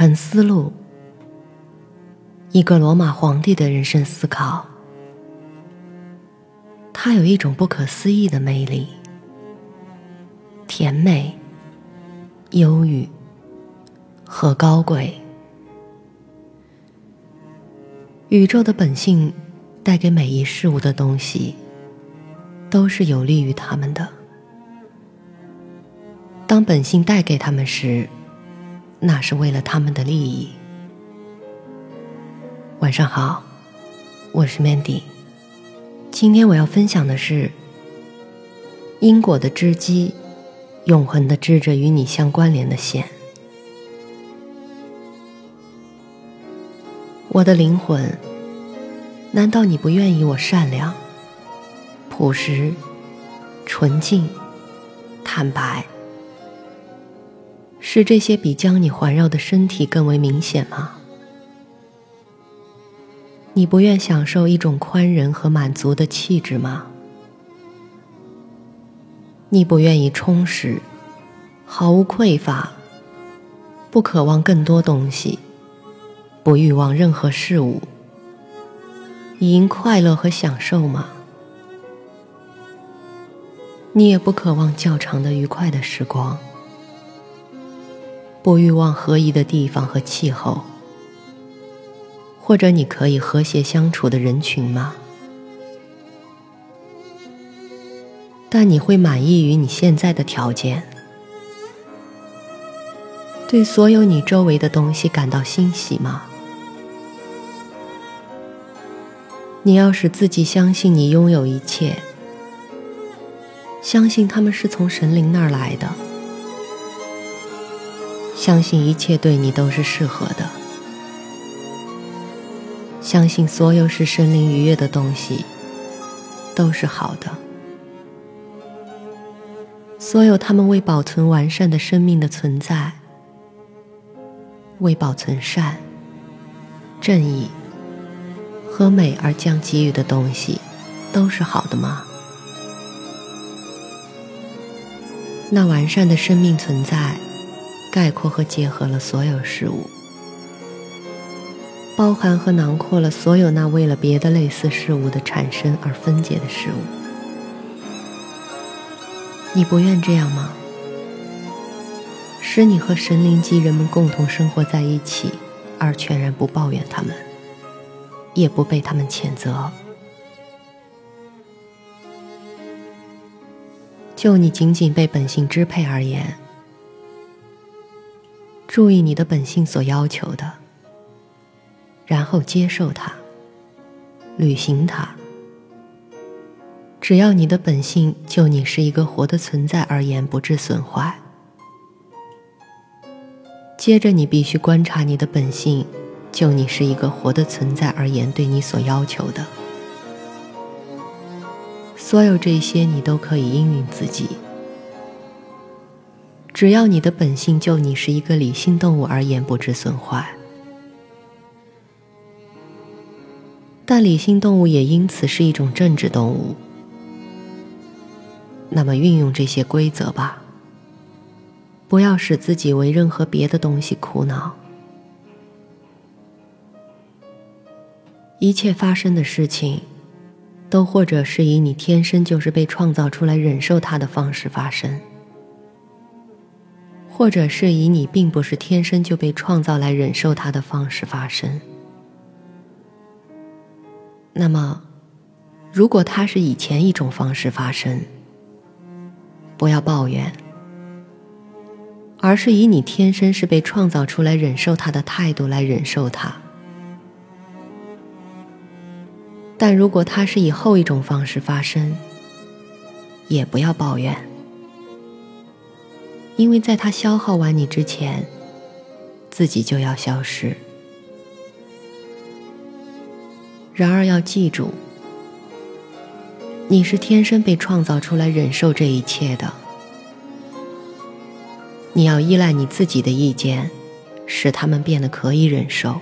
沉思录，一个罗马皇帝的人生思考。它有一种不可思议的魅力，甜美、忧郁和高贵。宇宙的本性带给每一事物的东西，都是有利于他们的。当本性带给他们时，那是为了他们的利益。晚上好，我是 Mandy。今天我要分享的是因果的织机，永恒的织着与你相关联的线。我的灵魂，难道你不愿意我善良、朴实、纯净、坦白？是这些比将你环绕的身体更为明显吗？你不愿享受一种宽仁和满足的气质吗？你不愿意充实，毫无匮乏，不渴望更多东西，不欲望任何事物，以因快乐和享受吗？你也不渴望较长的愉快的时光。或欲望合宜的地方和气候，或者你可以和谐相处的人群吗？但你会满意于你现在的条件，对所有你周围的东西感到欣喜吗？你要使自己相信你拥有一切，相信他们是从神灵那儿来的。相信一切对你都是适合的，相信所有使神灵愉悦的东西都是好的，所有他们为保存完善的生命的存在，为保存善、正义和美而将给予的东西都是好的吗？那完善的生命存在。概括和结合了所有事物，包含和囊括了所有那为了别的类似事物的产生而分解的事物。你不愿这样吗？使你和神灵及人们共同生活在一起，而全然不抱怨他们，也不被他们谴责。就你仅仅被本性支配而言。注意你的本性所要求的，然后接受它，履行它。只要你的本性就你是一个活的存在而言不致损坏。接着，你必须观察你的本性就你是一个活的存在而言对你所要求的。所有这些，你都可以应允自己。只要你的本性就你是一个理性动物而言不致损坏，但理性动物也因此是一种政治动物。那么运用这些规则吧，不要使自己为任何别的东西苦恼。一切发生的事情，都或者是以你天生就是被创造出来忍受它的方式发生。或者是以你并不是天生就被创造来忍受它的方式发生。那么，如果它是以前一种方式发生，不要抱怨，而是以你天生是被创造出来忍受它的态度来忍受它。但如果它是以后一种方式发生，也不要抱怨。因为在他消耗完你之前，自己就要消失。然而要记住，你是天生被创造出来忍受这一切的。你要依赖你自己的意见，使他们变得可以忍受。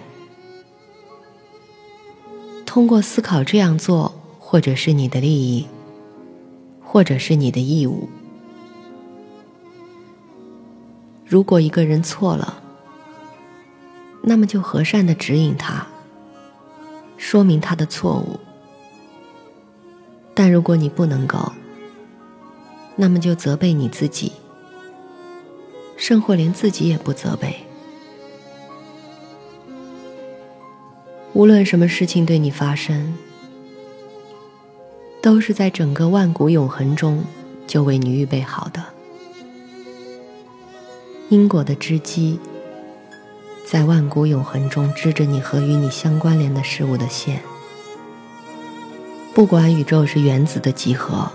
通过思考这样做，或者是你的利益，或者是你的义务。如果一个人错了，那么就和善的指引他，说明他的错误。但如果你不能够，那么就责备你自己，甚或连自己也不责备。无论什么事情对你发生，都是在整个万古永恒中就为你预备好的。因果的织机，在万古永恒中织着你和与你相关联的事物的线。不管宇宙是原子的集合，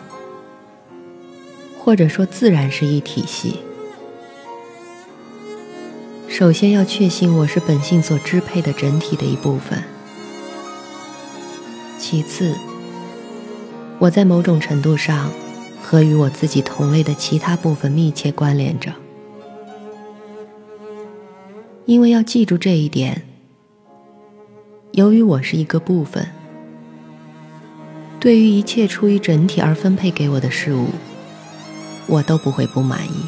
或者说自然是一体系，首先要确信我是本性所支配的整体的一部分。其次，我在某种程度上和与我自己同类的其他部分密切关联着。因为要记住这一点，由于我是一个部分，对于一切出于整体而分配给我的事物，我都不会不满意。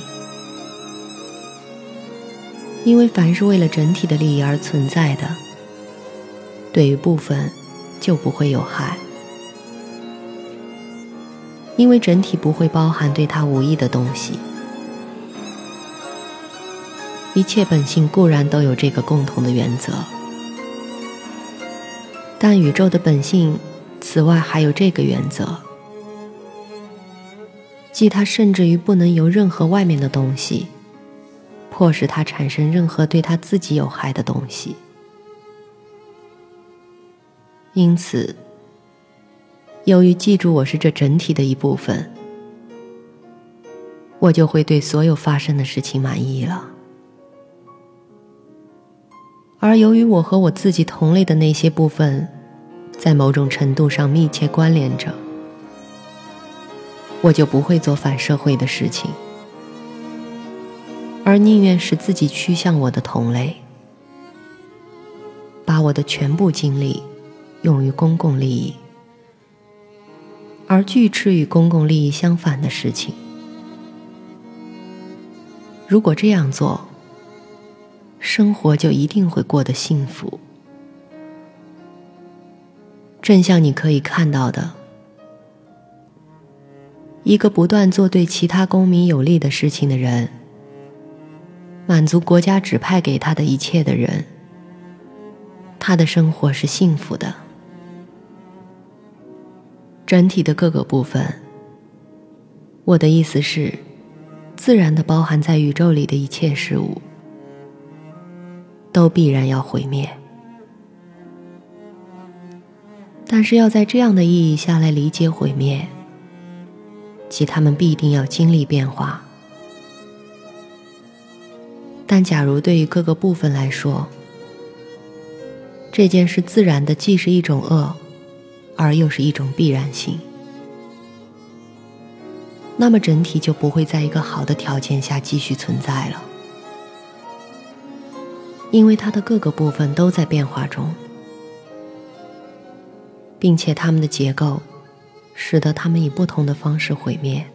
因为凡是为了整体的利益而存在的，对于部分就不会有害。因为整体不会包含对它无益的东西。一切本性固然都有这个共同的原则，但宇宙的本性此外还有这个原则，即它甚至于不能由任何外面的东西，迫使它产生任何对它自己有害的东西。因此，由于记住我是这整体的一部分，我就会对所有发生的事情满意了。而由于我和我自己同类的那些部分，在某种程度上密切关联着，我就不会做反社会的事情，而宁愿使自己趋向我的同类，把我的全部精力用于公共利益，而拒斥与公共利益相反的事情。如果这样做，生活就一定会过得幸福。正像你可以看到的，一个不断做对其他公民有利的事情的人，满足国家指派给他的一切的人，他的生活是幸福的。整体的各个部分，我的意思是，自然的包含在宇宙里的一切事物。都必然要毁灭，但是要在这样的意义下来理解毁灭，即他们必定要经历变化。但假如对于各个部分来说，这件事自然的既是一种恶，而又是一种必然性，那么整体就不会在一个好的条件下继续存在了。因为它的各个部分都在变化中，并且它们的结构使得它们以不同的方式毁灭。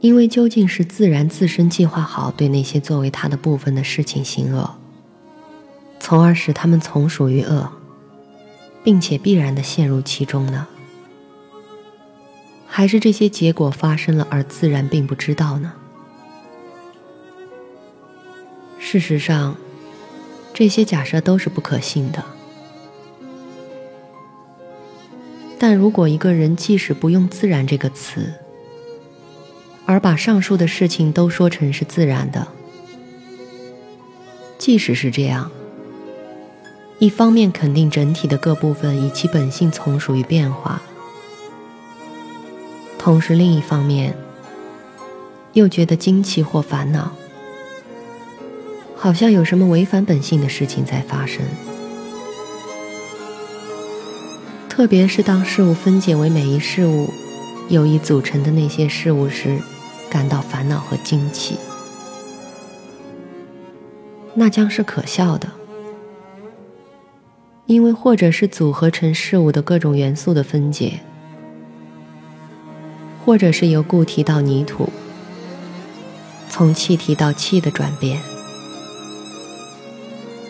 因为究竟是自然自身计划好对那些作为它的部分的事情行恶，从而使它们从属于恶，并且必然的陷入其中呢？还是这些结果发生了而自然并不知道呢？事实上，这些假设都是不可信的。但如果一个人即使不用“自然”这个词，而把上述的事情都说成是自然的，即使是这样，一方面肯定整体的各部分以其本性从属于变化，同时另一方面又觉得惊奇或烦恼。好像有什么违反本性的事情在发生，特别是当事物分解为每一事物有意组成的那些事物时，感到烦恼和惊奇，那将是可笑的，因为或者是组合成事物的各种元素的分解，或者是由固体到泥土，从气体到气的转变。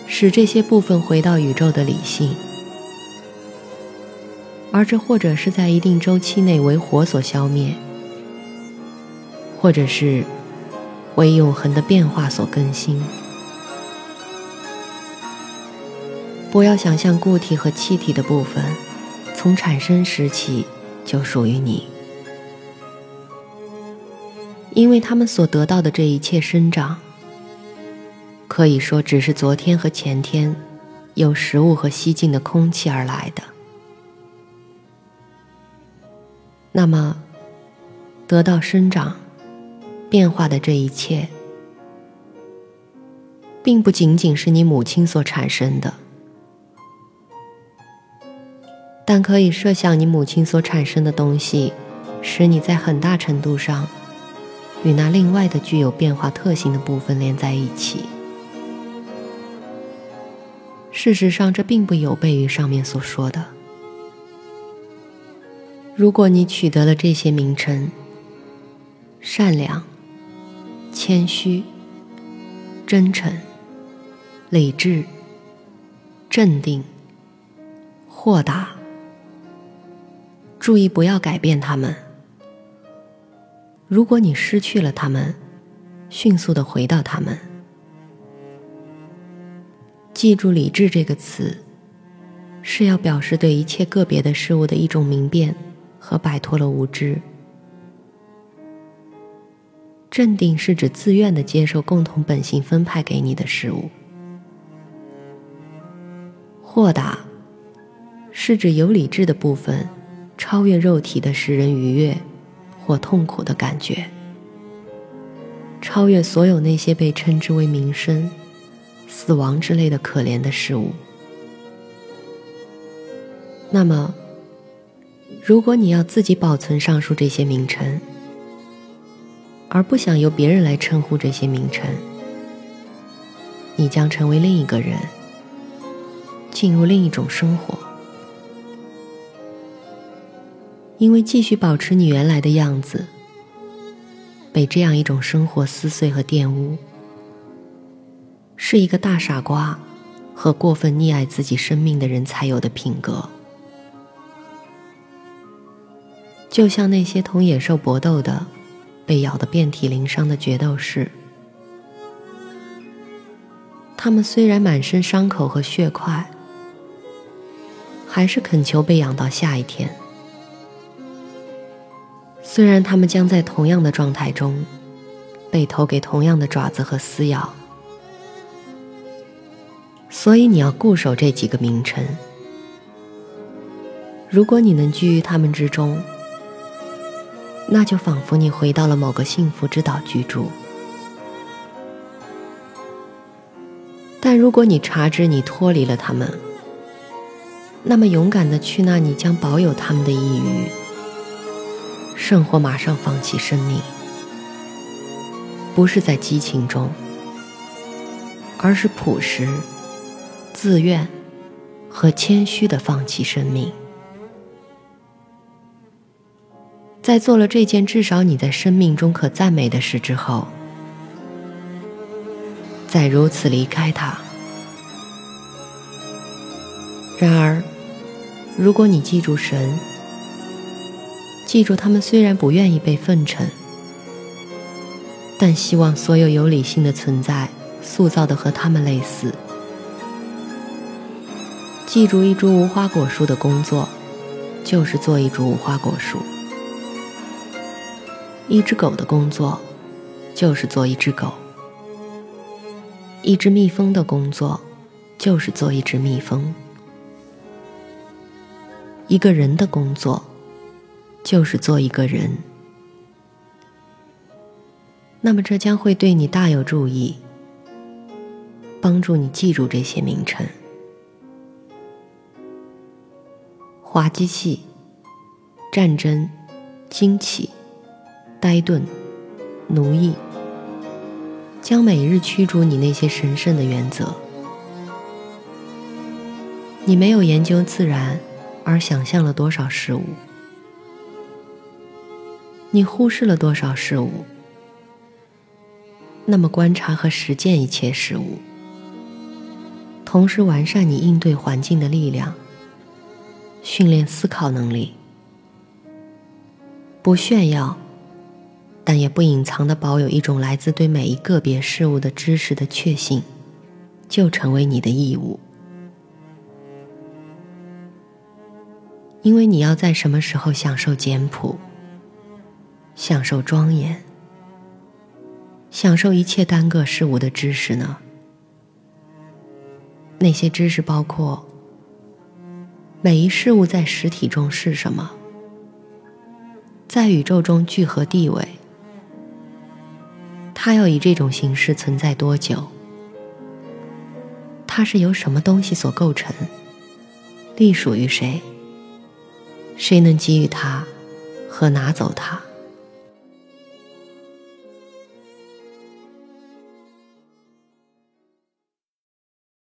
使这些部分回到宇宙的理性，而这或者是在一定周期内为火所消灭，或者是为永恒的变化所更新。不要想象固体和气体的部分，从产生时起就属于你，因为他们所得到的这一切生长，可以说只是昨天和前天有食物和吸进的空气而来的。那么，得到生长、变化的这一切，并不仅仅是你母亲所产生的。但可以设想，你母亲所产生的东西，使你在很大程度上与那另外的具有变化特性的部分连在一起。事实上，这并不有悖于上面所说的。如果你取得了这些名称——善良、谦虚、真诚、理智、镇定、豁达。注意不要改变他们。如果你失去了他们，迅速的回到他们。记住“理智”这个词，是要表示对一切个别的事物的一种明辨和摆脱了无知。镇定是指自愿的接受共同本性分派给你的事物。豁达是指有理智的部分。超越肉体的使人愉悦或痛苦的感觉，超越所有那些被称之为名声、死亡之类的可怜的事物。那么，如果你要自己保存上述这些名称，而不想由别人来称呼这些名称，你将成为另一个人，进入另一种生活。因为继续保持你原来的样子，被这样一种生活撕碎和玷污，是一个大傻瓜和过分溺爱自己生命的人才有的品格。就像那些同野兽搏斗的、被咬得遍体鳞伤的决斗士，他们虽然满身伤口和血块，还是恳求被养到下一天。虽然他们将在同样的状态中，被投给同样的爪子和撕咬，所以你要固守这几个名称。如果你能居于他们之中，那就仿佛你回到了某个幸福之岛居住。但如果你察知你脱离了他们，那么勇敢的去那你将保有他们的抑郁。胜或马上放弃生命，不是在激情中，而是朴实、自愿和谦虚的放弃生命。在做了这件至少你在生命中可赞美的事之后，再如此离开他。然而，如果你记住神。记住，他们虽然不愿意被奉承，但希望所有有理性的存在塑造的和他们类似。记住，一株无花果树的工作，就是做一株无花果树；一只狗的工作，就是做一只狗；一只蜜蜂的工作，就是做一只蜜蜂；一个人的工作。就是做一个人，那么这将会对你大有注意，帮助你记住这些名称：滑稽戏、战争、惊奇、呆顿、奴役，将每日驱逐你那些神圣的原则。你没有研究自然，而想象了多少事物？你忽视了多少事物？那么观察和实践一切事物，同时完善你应对环境的力量，训练思考能力，不炫耀，但也不隐藏的保有一种来自对每一个别事物的知识的确信，就成为你的义务。因为你要在什么时候享受简朴，享受庄严，享受一切单个事物的知识呢？那些知识包括：每一事物在实体中是什么，在宇宙中聚合地位，它要以这种形式存在多久？它是由什么东西所构成？隶属于谁？谁能给予它和拿走它？